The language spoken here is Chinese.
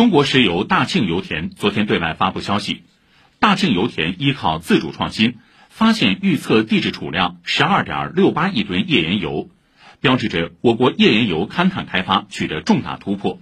中国石油大庆油田昨天对外发布消息大庆油田依靠自主创新发现预测地质储量十二点六八亿吨页岩油标志着我国页岩油勘探开发取得重大突破。